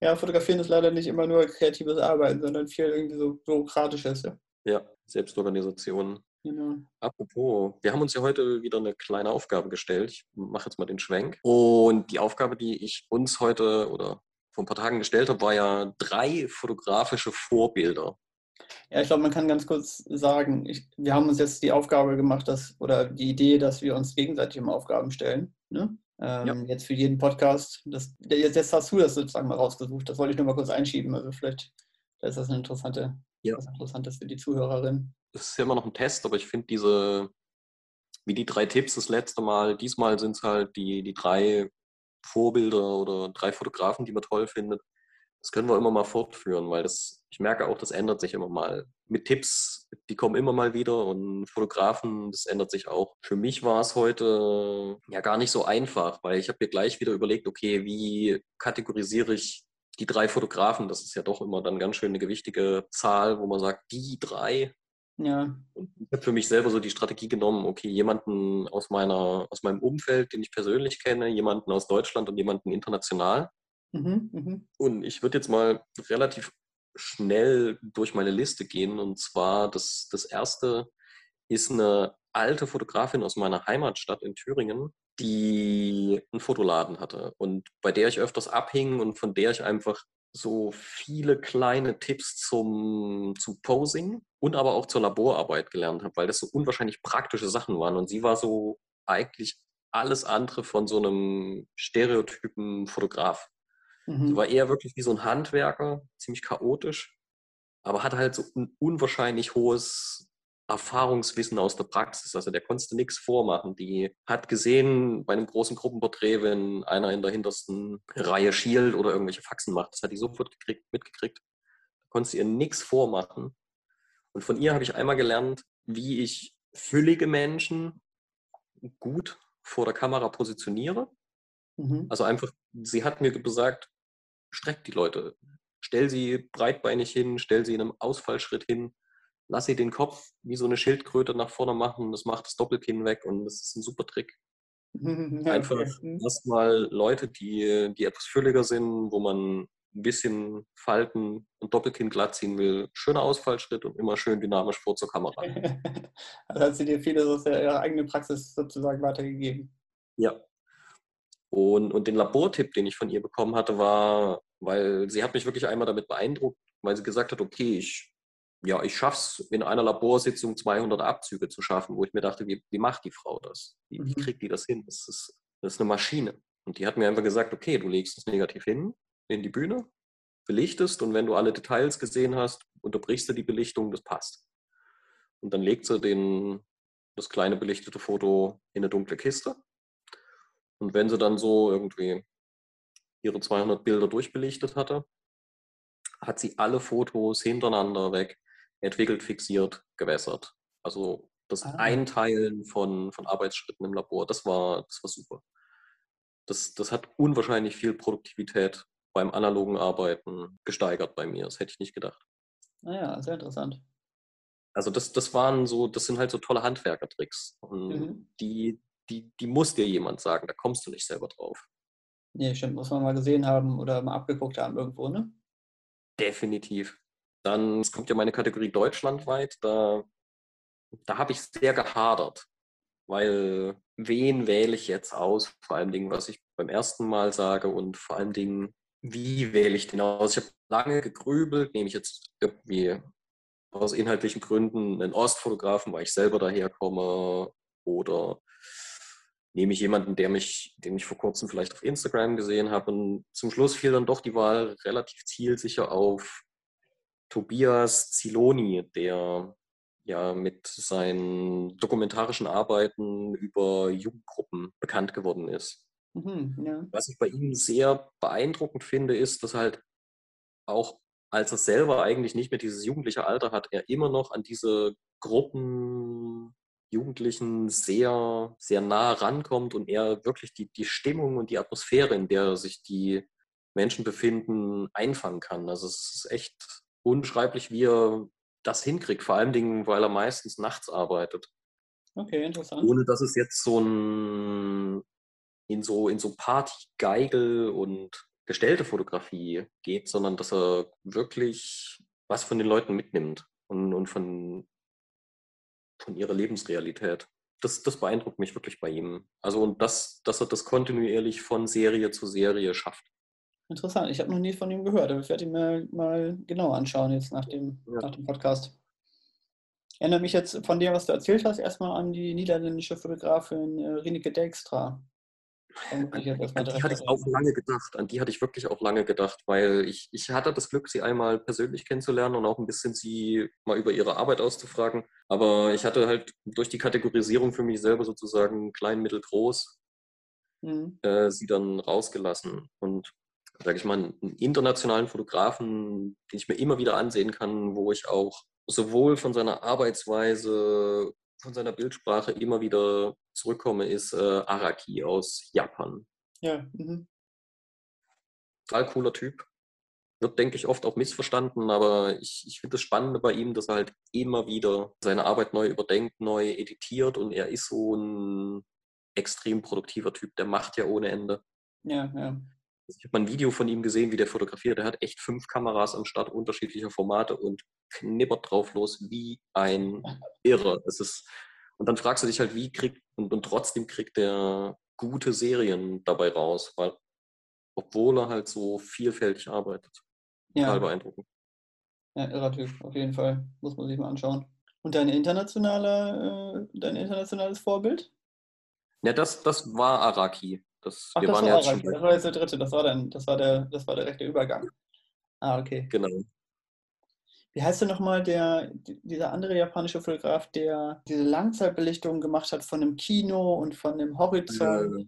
B: Ja, fotografieren ist leider nicht immer nur kreatives Arbeiten, sondern viel irgendwie so bürokratisches. Ja,
A: ja Selbstorganisation.
B: Genau.
A: Apropos, wir haben uns ja heute wieder eine kleine Aufgabe gestellt. Ich mache jetzt mal den Schwenk. Und die Aufgabe, die ich uns heute oder vor ein paar Tagen gestellt habe, war ja drei fotografische Vorbilder.
B: Ja, ich glaube, man kann ganz kurz sagen, ich, wir haben uns jetzt die Aufgabe gemacht, dass, oder die Idee, dass wir uns gegenseitig immer Aufgaben stellen. Ne? Ähm, ja. Jetzt für jeden Podcast. Das, jetzt, jetzt, hast du das sozusagen mal rausgesucht. Das wollte ich nur mal kurz einschieben. Also vielleicht ist das eine interessante, ja. was Interessantes für die Zuhörerin.
A: Das ist ja immer noch ein Test, aber ich finde diese, wie die drei Tipps das letzte Mal, diesmal sind es halt die, die drei Vorbilder oder drei Fotografen, die man toll findet. Das können wir immer mal fortführen, weil das, ich merke auch, das ändert sich immer mal. Mit Tipps, die kommen immer mal wieder und Fotografen, das ändert sich auch. Für mich war es heute ja gar nicht so einfach, weil ich habe mir gleich wieder überlegt, okay, wie kategorisiere ich die drei Fotografen? Das ist ja doch immer dann ganz schön eine gewichtige Zahl, wo man sagt, die drei.
B: Ja.
A: Und ich habe für mich selber so die Strategie genommen, okay, jemanden aus meiner, aus meinem Umfeld, den ich persönlich kenne, jemanden aus Deutschland und jemanden international. Mhm, mh. Und ich würde jetzt mal relativ schnell durch meine Liste gehen. Und zwar das, das erste ist eine alte Fotografin aus meiner Heimatstadt in Thüringen, die einen Fotoladen hatte und bei der ich öfters abhing und von der ich einfach so viele kleine Tipps zum, zum Posing und aber auch zur Laborarbeit gelernt habe, weil das so unwahrscheinlich praktische Sachen waren. Und sie war so eigentlich alles andere von so einem stereotypen Fotograf. Mhm. war eher wirklich wie so ein Handwerker, ziemlich chaotisch, aber hatte halt so ein unwahrscheinlich hohes Erfahrungswissen aus der Praxis. Also der konnte nichts vormachen. Die hat gesehen bei einem großen Gruppenporträt, wenn einer in der hintersten Reihe schielt oder irgendwelche Faxen macht, das hat die sofort gekriegt, mitgekriegt. Da konnte sie ihr nichts vormachen. Und von ihr habe ich einmal gelernt, wie ich füllige Menschen gut vor der Kamera positioniere. Mhm. Also einfach, sie hat mir gesagt, streck die Leute. Stell sie breitbeinig hin, stell sie in einem Ausfallschritt hin, lass sie den Kopf wie so eine Schildkröte nach vorne machen, das macht das Doppelkinn weg und das ist ein super Trick. [LAUGHS] Einfach mhm. erstmal Leute, die, die etwas fülliger sind, wo man ein bisschen Falten und Doppelkinn glatt ziehen will. Schöner Ausfallschritt und immer schön dynamisch vor zur Kamera. [LAUGHS]
B: also hat sie dir viele aus ihrer eigenen Praxis sozusagen weitergegeben.
A: Ja, und, und den Labortipp, den ich von ihr bekommen hatte, war, weil sie hat mich wirklich einmal damit beeindruckt, weil sie gesagt hat, okay, ich, ja, ich schaffe es in einer Laborsitzung 200 Abzüge zu schaffen, wo ich mir dachte, wie, wie macht die Frau das? Wie, wie mhm. kriegt die das hin? Das ist, das ist eine Maschine. Und die hat mir einfach gesagt, okay, du legst das Negativ hin, in die Bühne, belichtest und wenn du alle Details gesehen hast, unterbrichst du die Belichtung, das passt. Und dann legt sie den, das kleine belichtete Foto in eine dunkle Kiste und wenn sie dann so irgendwie ihre 200 Bilder durchbelichtet hatte, hat sie alle Fotos hintereinander weg entwickelt, fixiert, gewässert. Also das ah. Einteilen von, von Arbeitsschritten im Labor, das war, das war super. Das, das hat unwahrscheinlich viel Produktivität beim analogen Arbeiten gesteigert bei mir. Das hätte ich nicht gedacht.
B: Naja, ah sehr interessant.
A: Also das, das waren so, das sind halt so tolle Handwerkertricks. Und mhm. die, die, die muss dir jemand sagen, da kommst du nicht selber drauf.
B: Nee, stimmt, muss man mal gesehen haben oder mal abgeguckt haben irgendwo, ne?
A: Definitiv. Dann es kommt ja meine Kategorie deutschlandweit, da, da habe ich sehr gehadert, weil wen wähle ich jetzt aus? Vor allem Dingen, was ich beim ersten Mal sage und vor allem Dingen, wie wähle ich den aus? Ich habe lange gegrübelt, nehme ich jetzt irgendwie aus inhaltlichen Gründen einen Ostfotografen, weil ich selber daherkomme oder nehme ich jemanden, der mich, den ich vor kurzem vielleicht auf Instagram gesehen habe. Und zum Schluss fiel dann doch die Wahl relativ zielsicher auf Tobias Ziloni, der ja mit seinen dokumentarischen Arbeiten über Jugendgruppen bekannt geworden ist. Mhm, ja. Was ich bei ihm sehr beeindruckend finde, ist, dass halt auch als er selber eigentlich nicht mehr dieses jugendliche Alter hat, er immer noch an diese Gruppen Jugendlichen sehr, sehr nah rankommt und er wirklich die, die Stimmung und die Atmosphäre, in der sich die Menschen befinden, einfangen kann. Also es ist echt unschreiblich, wie er das hinkriegt, vor allen Dingen, weil er meistens nachts arbeitet.
B: Okay, interessant.
A: Ohne dass es jetzt so ein in so, in so Party-Geigel und gestellte Fotografie geht, sondern dass er wirklich was von den Leuten mitnimmt und, und von, von ihrer Lebensrealität. Das, das beeindruckt mich wirklich bei ihm. Also und das, dass er das kontinuierlich von Serie zu Serie schafft.
B: Interessant, ich habe noch nie von ihm gehört, aber ich werde ihn mal, mal genau anschauen jetzt nach dem, ja. nach dem Podcast. Erinnert mich jetzt von dem, was du erzählt hast, erstmal an die niederländische Fotografin äh, Rineke Dijkstra.
A: An die hatte ich auch lange gedacht. An die hatte ich wirklich auch lange gedacht, weil ich, ich hatte das Glück, sie einmal persönlich kennenzulernen und auch ein bisschen sie mal über ihre Arbeit auszufragen. Aber ich hatte halt durch die Kategorisierung für mich selber sozusagen klein, mittel, groß mhm. äh, sie dann rausgelassen. Und sage ich mal, einen internationalen Fotografen, den ich mir immer wieder ansehen kann, wo ich auch sowohl von seiner Arbeitsweise, von seiner Bildsprache immer wieder zurückkomme, ist äh, Araki aus Japan.
B: Ja. Mhm.
A: Total cooler Typ. Wird, denke ich, oft auch missverstanden, aber ich, ich finde das Spannende bei ihm, dass er halt immer wieder seine Arbeit neu überdenkt, neu editiert und er ist so ein extrem produktiver Typ, der macht ja ohne Ende.
B: Ja, ja.
A: Ich habe mal ein Video von ihm gesehen, wie der fotografiert. Der hat echt fünf Kameras am Start unterschiedlicher Formate und knippert drauf los wie ein Irrer. Es ist, und dann fragst du dich halt, wie kriegt, und, und trotzdem kriegt der gute Serien dabei raus, weil, obwohl er halt so vielfältig arbeitet. Total ja. beeindruckend.
B: Ja, irrer Typ, auf jeden Fall. Muss man sich mal anschauen. Und dein, internationale, äh, dein internationales Vorbild?
A: Ja, das, das war Araki. Das,
B: Ach, wir das waren war ja schon das war jetzt der dritte, das war, dann, das war der, das war der rechte Übergang. Ah, okay.
A: Genau.
B: Wie heißt denn nochmal der, dieser andere japanische Fotograf, der diese Langzeitbelichtung gemacht hat von einem Kino und von dem Horizont? Äh,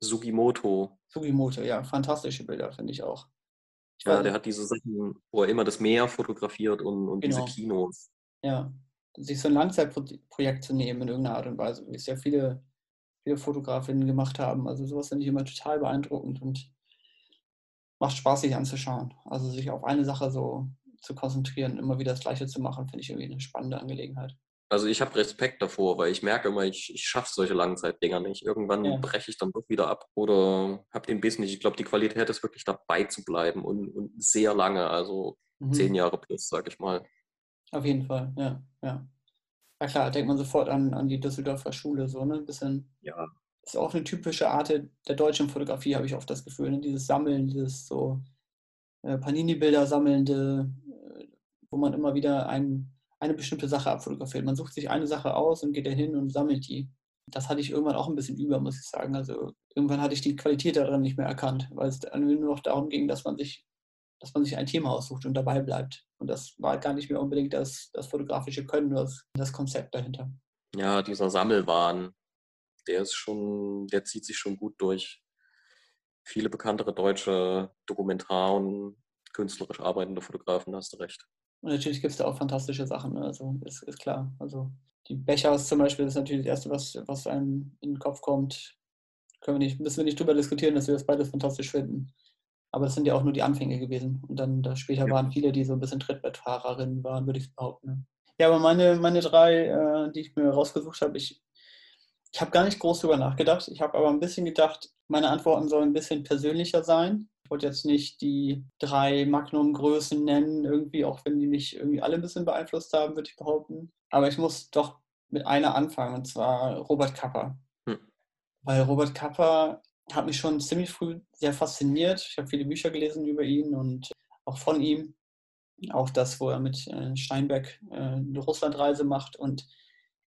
A: Sugimoto.
B: Sugimoto, ja, fantastische Bilder, finde ich auch.
A: Ich ja, der hat diese Sachen, wo er immer das Meer fotografiert und, und genau. diese Kinos.
B: Ja, sich so ein Langzeitprojekt zu nehmen in irgendeiner Art und Weise, wie es ja viele viele Fotografinnen gemacht haben. Also sowas finde ich immer total beeindruckend und macht Spaß, sich anzuschauen. Also sich auf eine Sache so zu konzentrieren, immer wieder das Gleiche zu machen, finde ich irgendwie eine spannende Angelegenheit.
A: Also ich habe Respekt davor, weil ich merke immer, ich, ich schaffe solche Langzeitdinger nicht. Irgendwann ja. breche ich dann doch wieder ab oder habe den Biss nicht. Ich glaube, die Qualität ist wirklich dabei zu bleiben und, und sehr lange, also mhm. zehn Jahre plus, sage ich mal.
B: Auf jeden Fall, ja, ja. Na klar, denkt man sofort an, an die Düsseldorfer Schule, so, ne? Ein bisschen.
A: Ja.
B: Ist auch eine typische Art der deutschen Fotografie, habe ich oft das Gefühl. Ne? Dieses Sammeln, dieses so äh, Panini-Bilder sammelnde, äh, wo man immer wieder ein, eine bestimmte Sache abfotografiert. Man sucht sich eine Sache aus und geht dahin und sammelt die. Das hatte ich irgendwann auch ein bisschen über, muss ich sagen. Also irgendwann hatte ich die Qualität darin nicht mehr erkannt, weil es nur noch darum ging, dass man sich dass man sich ein Thema aussucht und dabei bleibt. Und das war gar nicht mehr unbedingt das, das fotografische Können, das, das Konzept dahinter.
A: Ja, dieser Sammelwahn, der ist schon, der zieht sich schon gut durch. Viele bekanntere deutsche Dokumentar- und künstlerisch arbeitende Fotografen, da hast du recht.
B: Und natürlich gibt es da auch fantastische Sachen, ne? also ist, ist klar. Also die Bechers zum Beispiel ist natürlich das Erste, was, was einem in den Kopf kommt. Können wir nicht, müssen wir nicht drüber diskutieren, dass wir das beides fantastisch finden. Aber das sind ja auch nur die Anfänge gewesen. Und dann da später ja. waren viele, die so ein bisschen Trittbettfahrerinnen waren, würde ich behaupten. Ja, aber meine, meine drei, äh, die ich mir rausgesucht habe, ich, ich habe gar nicht groß drüber nachgedacht. Ich habe aber ein bisschen gedacht, meine Antworten sollen ein bisschen persönlicher sein. Ich wollte jetzt nicht die drei Magnum-Größen nennen, irgendwie, auch wenn die mich irgendwie alle ein bisschen beeinflusst haben, würde ich behaupten. Aber ich muss doch mit einer anfangen, und zwar Robert Kapper. Hm. Weil Robert Kapper hat mich schon ziemlich früh sehr fasziniert. Ich habe viele Bücher gelesen über ihn und auch von ihm. Auch das, wo er mit äh, Steinbeck äh, eine Russlandreise macht. Und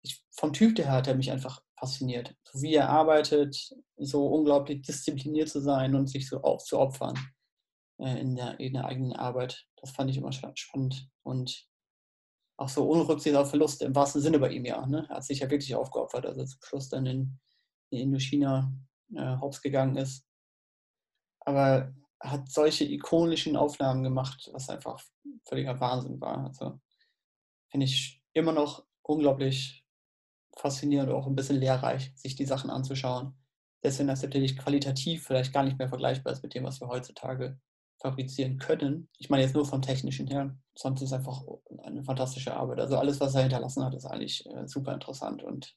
B: ich, vom Typ her hat er mich einfach fasziniert. So wie er arbeitet, so unglaublich diszipliniert zu sein und sich so aufzuopfern äh, in, der, in der eigenen Arbeit. Das fand ich immer spannend. Und auch so ohne Rücksicht auf Verlust, im wahrsten Sinne bei ihm ja. Ne? Er hat sich ja wirklich aufgeopfert. Also zum Schluss dann in, in Indochina äh, hops gegangen ist. Aber hat solche ikonischen Aufnahmen gemacht, was einfach völliger Wahnsinn war. Also finde ich immer noch unglaublich faszinierend und auch ein bisschen lehrreich, sich die Sachen anzuschauen. Selbst wenn das natürlich qualitativ vielleicht gar nicht mehr vergleichbar ist mit dem, was wir heutzutage fabrizieren können. Ich meine jetzt nur vom Technischen her. Sonst ist es einfach eine fantastische Arbeit. Also alles, was er hinterlassen hat, ist eigentlich äh, super interessant und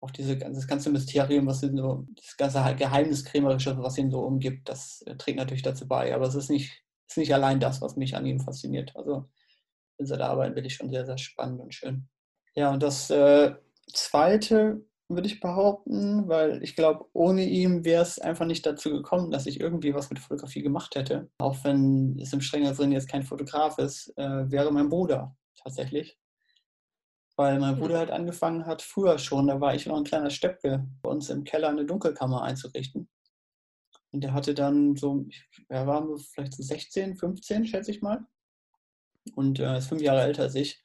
B: auch diese, das ganze Mysterium, was ihn so, das ganze Geheimniskrämerische, was ihn so umgibt, das äh, trägt natürlich dazu bei. Aber es ist nicht, ist nicht allein das, was mich an ihm fasziniert. Also in seiner Arbeit bin ich schon sehr, sehr spannend und schön. Ja, und das äh, Zweite würde ich behaupten, weil ich glaube, ohne ihn wäre es einfach nicht dazu gekommen, dass ich irgendwie was mit Fotografie gemacht hätte. Auch wenn es im strengen Sinn jetzt kein Fotograf ist, äh, wäre mein Bruder tatsächlich. Weil mein Bruder halt angefangen hat, früher schon, da war ich noch ein kleiner Steppke, bei uns im Keller eine Dunkelkammer einzurichten. Und der hatte dann so, er war vielleicht so 16, 15, schätze ich mal. Und äh, ist fünf Jahre älter als ich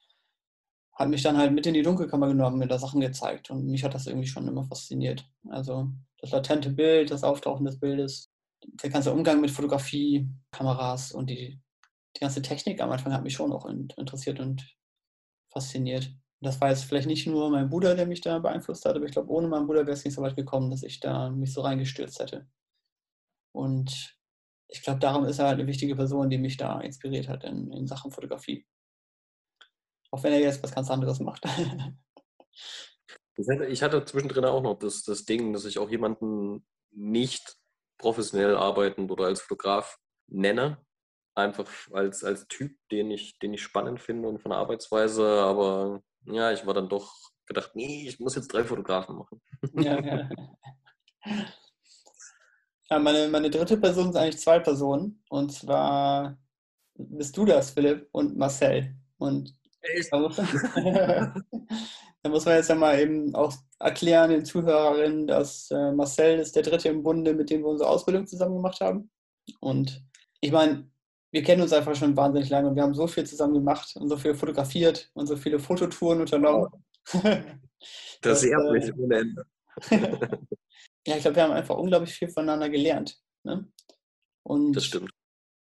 B: hat mich dann halt mit in die Dunkelkammer genommen, mir da Sachen gezeigt und mich hat das irgendwie schon immer fasziniert. Also das latente Bild, das Auftauchen des Bildes, der ganze Umgang mit Fotografie, Kameras und die, die ganze Technik am Anfang hat mich schon auch interessiert und fasziniert. Das war jetzt vielleicht nicht nur mein Bruder, der mich da beeinflusst hat, aber ich glaube, ohne meinen Bruder wäre es nicht so weit gekommen, dass ich da mich so reingestürzt hätte. Und ich glaube, darum ist er halt eine wichtige Person, die mich da inspiriert hat in, in Sachen Fotografie. Auch wenn er jetzt was ganz anderes macht.
A: Ich hatte zwischendrin auch noch das, das Ding, dass ich auch jemanden nicht professionell arbeitend oder als Fotograf nenne. Einfach als, als Typ, den ich, den ich spannend finde und von der Arbeitsweise. Aber ja, ich war dann doch gedacht, nee, ich muss jetzt drei Fotografen machen. Ja, ja. [LAUGHS]
B: ja meine, meine dritte Person sind eigentlich zwei Personen. Und zwar bist du das, Philipp, und Marcel. Und da muss, [LAUGHS] da muss man jetzt ja mal eben auch erklären den Zuhörerinnen, dass äh, Marcel ist der Dritte im Bunde, mit dem wir unsere Ausbildung zusammen gemacht haben. Und ich meine, wir kennen uns einfach schon wahnsinnig lange und wir haben so viel zusammen gemacht und so viel fotografiert und so viele Fototouren unternommen. [LAUGHS]
A: Das ehrt mich äh, ohne Ende. [LAUGHS]
B: ja, ich glaube, wir haben einfach unglaublich viel voneinander gelernt. Ne? Und
A: das stimmt.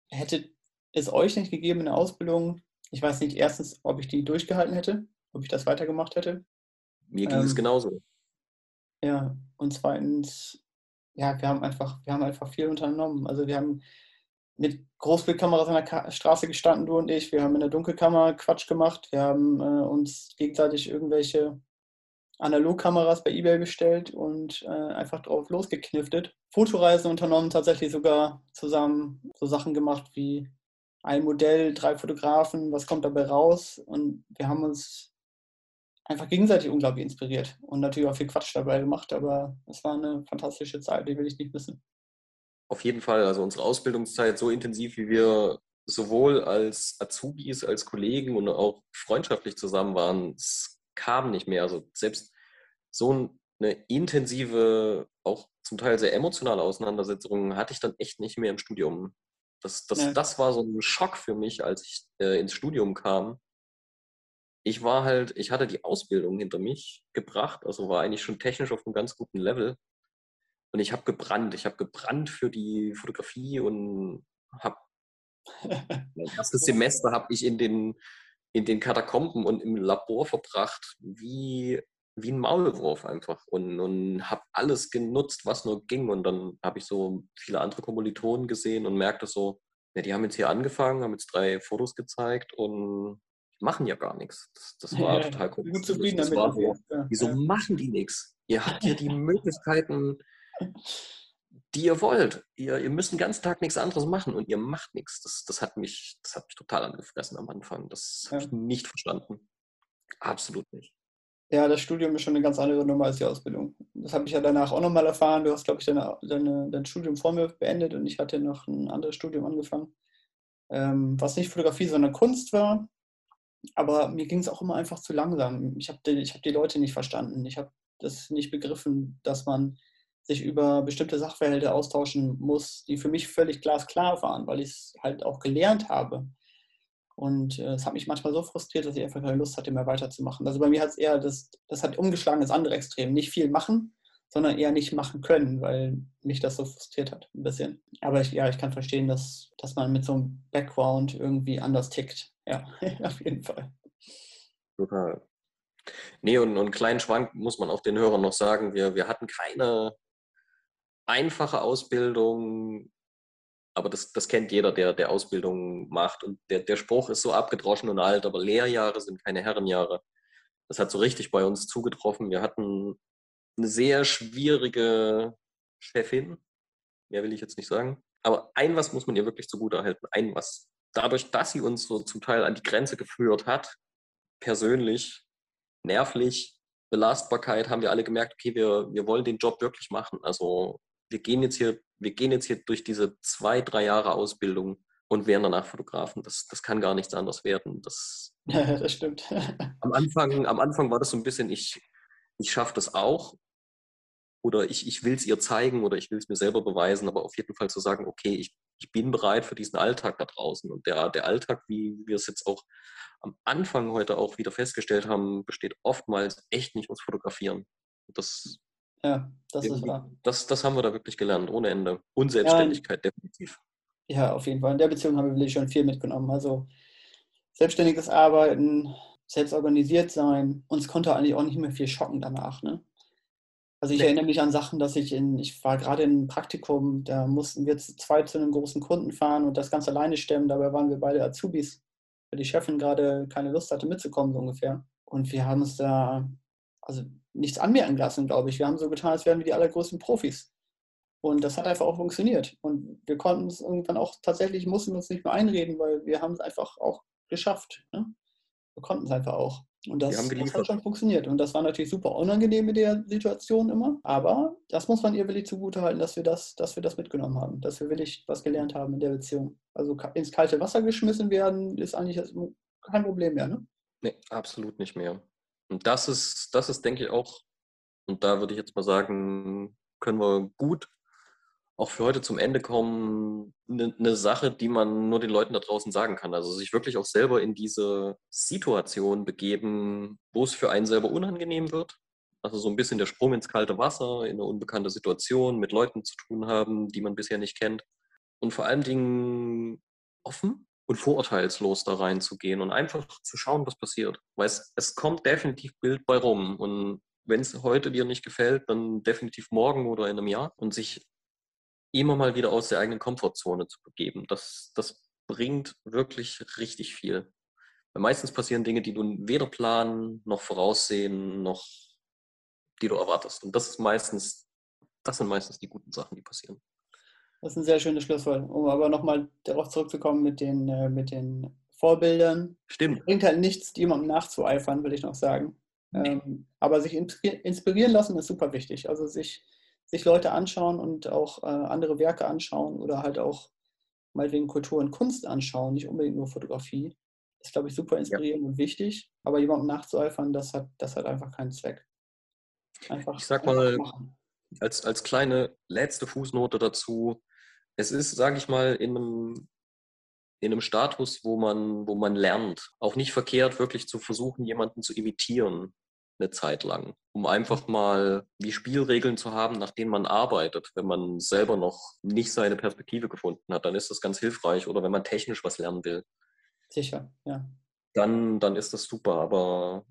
B: Hätte es euch nicht gegeben in der Ausbildung, ich weiß nicht, erstens, ob ich die durchgehalten hätte, ob ich das weitergemacht hätte.
A: Mir ging ähm, es genauso.
B: Ja, und zweitens, ja, wir haben einfach, wir haben einfach viel unternommen. Also wir haben mit Großbildkameras an der Ka Straße gestanden, du und ich. Wir haben in der Dunkelkammer Quatsch gemacht. Wir haben äh, uns gegenseitig irgendwelche Analogkameras bei eBay bestellt und äh, einfach drauf losgekniftet. Fotoreisen unternommen, tatsächlich sogar zusammen so Sachen gemacht wie ein Modell, drei Fotografen, was kommt dabei raus? Und wir haben uns einfach gegenseitig unglaublich inspiriert und natürlich auch viel Quatsch dabei gemacht, aber es war eine fantastische Zeit, die will ich nicht missen.
A: Auf jeden Fall, also unsere Ausbildungszeit so intensiv, wie wir sowohl als Azubis, als Kollegen und auch freundschaftlich zusammen waren, es kam nicht mehr. Also selbst so eine intensive, auch zum Teil sehr emotionale Auseinandersetzung hatte ich dann echt nicht mehr im Studium. Das, das, ja. das war so ein Schock für mich, als ich äh, ins Studium kam. Ich war halt, ich hatte die Ausbildung hinter mich gebracht, also war eigentlich schon technisch auf einem ganz guten Level. Und ich habe gebrannt. Ich habe gebrannt für die Fotografie und habe [LAUGHS] mein erstes Semester habe ich in den, in den Katakomben und im Labor verbracht, wie wie ein Maulwurf einfach und, und habe alles genutzt, was nur ging. Und dann habe ich so viele andere Kommilitonen gesehen und merkte so, ja, die haben jetzt hier angefangen, haben jetzt drei Fotos gezeigt und machen ja gar nichts. Das, das [LAUGHS] war ja, total
B: komisch. Gut zufrieden
A: das, das damit. War so, wieso machen die nichts? Ihr habt ja die [LAUGHS] Möglichkeiten, die ihr wollt. Ihr, ihr müsst den ganzen Tag nichts anderes machen und ihr macht nichts. Das, das, hat, mich, das hat mich total angefressen am Anfang. Das ja. habe ich nicht verstanden. Absolut nicht.
B: Ja, das Studium ist schon eine ganz andere Nummer als die Ausbildung. Das habe ich ja danach auch nochmal erfahren. Du hast, glaube ich, deine, deine, dein Studium vor mir beendet und ich hatte noch ein anderes Studium angefangen, ähm, was nicht Fotografie, sondern Kunst war. Aber mir ging es auch immer einfach zu langsam. Ich habe die, hab die Leute nicht verstanden. Ich habe das nicht begriffen, dass man sich über bestimmte Sachverhalte austauschen muss, die für mich völlig glasklar waren, weil ich es halt auch gelernt habe. Und äh, es hat mich manchmal so frustriert, dass ich einfach keine Lust hatte, mehr weiterzumachen. Also bei mir hat es eher das, das hat umgeschlagen das andere Extrem. Nicht viel machen, sondern eher nicht machen können, weil mich das so frustriert hat, ein bisschen. Aber ich, ja, ich kann verstehen, dass, dass man mit so einem Background irgendwie anders tickt. Ja, [LAUGHS] auf jeden Fall.
A: Total. Nee, und, und einen kleinen Schwank muss man auch den Hörern noch sagen. Wir, wir hatten keine einfache Ausbildung, aber das, das kennt jeder, der, der Ausbildung macht. Und der, der Spruch ist so abgedroschen und alt, aber Lehrjahre sind keine Herrenjahre. Das hat so richtig bei uns zugetroffen. Wir hatten eine sehr schwierige Chefin, mehr will ich jetzt nicht sagen. Aber ein was muss man ihr wirklich zugute halten. Ein was. Dadurch, dass sie uns so zum Teil an die Grenze geführt hat, persönlich, nervlich, Belastbarkeit, haben wir alle gemerkt, okay, wir, wir wollen den Job wirklich machen. Also wir gehen jetzt hier, wir gehen jetzt hier durch diese zwei, drei Jahre Ausbildung und werden danach Fotografen. Das, das kann gar nichts anderes werden. Das,
B: ja, [LAUGHS] das stimmt. [LAUGHS]
A: am, Anfang, am Anfang war das so ein bisschen, ich, ich schaffe das auch oder ich, ich will es ihr zeigen oder ich will es mir selber beweisen, aber auf jeden Fall zu sagen, okay, ich, ich bin bereit für diesen Alltag da draußen. Und der, der Alltag, wie wir es jetzt auch am Anfang heute auch wieder festgestellt haben, besteht oftmals echt nicht ums Fotografieren. Das,
B: ja, das ist wahr.
A: Das, das haben wir da wirklich gelernt, ohne Ende. Und Selbstständigkeit, ja, definitiv.
B: Ja, auf jeden Fall. In der Beziehung haben wir wirklich schon viel mitgenommen. Also selbstständiges Arbeiten, selbst organisiert sein. Uns konnte eigentlich auch nicht mehr viel schocken danach. Ne? Also ich nee. erinnere mich an Sachen, dass ich in, ich war gerade in Praktikum, da mussten wir zu zweit zu einem großen Kunden fahren und das Ganze alleine stemmen. Dabei waren wir beide Azubis, weil die Chefin gerade keine Lust hatte mitzukommen, so ungefähr. Und wir haben uns da also nichts anmerken lassen, glaube ich. Wir haben so getan, als wären wir die allergrößten Profis. Und das hat einfach auch funktioniert. Und wir konnten es irgendwann auch tatsächlich, mussten uns nicht mehr einreden, weil wir haben es einfach auch geschafft. Ne? Wir konnten es einfach auch. Und das, das, hat schon funktioniert. Und das war natürlich super unangenehm in der Situation immer. Aber das muss man ihr willig zugutehalten, dass wir das, dass wir das mitgenommen haben, dass wir willig was gelernt haben in der Beziehung. Also ins kalte Wasser geschmissen werden, ist eigentlich kein Problem mehr, ne?
A: Nee, absolut nicht mehr. Und das ist, das ist, denke ich, auch, und da würde ich jetzt mal sagen, können wir gut auch für heute zum Ende kommen, eine, eine Sache, die man nur den Leuten da draußen sagen kann. Also sich wirklich auch selber in diese Situation begeben, wo es für einen selber unangenehm wird. Also so ein bisschen der Sprung ins kalte Wasser, in eine unbekannte Situation, mit Leuten zu tun haben, die man bisher nicht kennt. Und vor allen Dingen offen und vorurteilslos da reinzugehen und einfach zu schauen, was passiert. Weil es, es kommt definitiv Bild bei rum. Und wenn es heute dir nicht gefällt, dann definitiv morgen oder in einem Jahr. Und sich immer mal wieder aus der eigenen Komfortzone zu begeben. Das, das bringt wirklich richtig viel. Weil meistens passieren Dinge, die du weder planen, noch voraussehen, noch die du erwartest. Und das ist meistens, das sind meistens die guten Sachen, die passieren.
B: Das ist ein sehr schönes Schlusswort. Um aber nochmal darauf zurückzukommen mit den, äh, mit den Vorbildern.
A: Stimmt.
B: Bringt halt nichts, jemandem nachzueifern, würde ich noch sagen. Ähm, aber sich inspirieren lassen ist super wichtig. Also sich sich Leute anschauen und auch äh, andere Werke anschauen oder halt auch meinetwegen Kultur und Kunst anschauen, nicht unbedingt nur Fotografie. Ist, glaube ich, super inspirierend ja. und wichtig. Aber jemandem nachzueifern, das hat, das hat einfach keinen Zweck.
A: Einfach, ich sag mal, als, als kleine letzte Fußnote dazu, es ist, sage ich mal, in einem, in einem Status, wo man, wo man lernt, auch nicht verkehrt, wirklich zu versuchen, jemanden zu imitieren eine Zeit lang, um einfach mal die Spielregeln zu haben, nach denen man arbeitet. Wenn man selber noch nicht seine Perspektive gefunden hat, dann ist das ganz hilfreich. Oder wenn man technisch was lernen will.
B: Sicher, ja.
A: Dann, dann ist das super, aber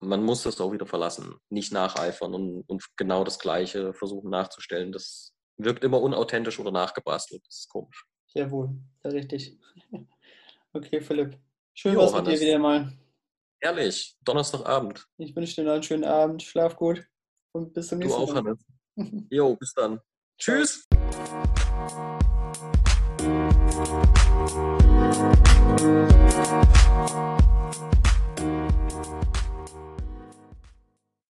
A: man muss das auch wieder verlassen. Nicht nacheifern und, und genau das Gleiche versuchen nachzustellen. Das wirkt immer unauthentisch oder nachgebastelt. Das ist komisch.
B: Sehr wohl, sehr richtig. [LAUGHS] Okay, Philipp. Schön jo, was mit dir wieder mal.
A: Ehrlich, Donnerstagabend.
B: Ich wünsche dir noch einen schönen Abend. Schlaf gut und bis zum nächsten
A: Mal. Du auch, Hannes. [LAUGHS] jo, bis dann. Tschüss. Ciao.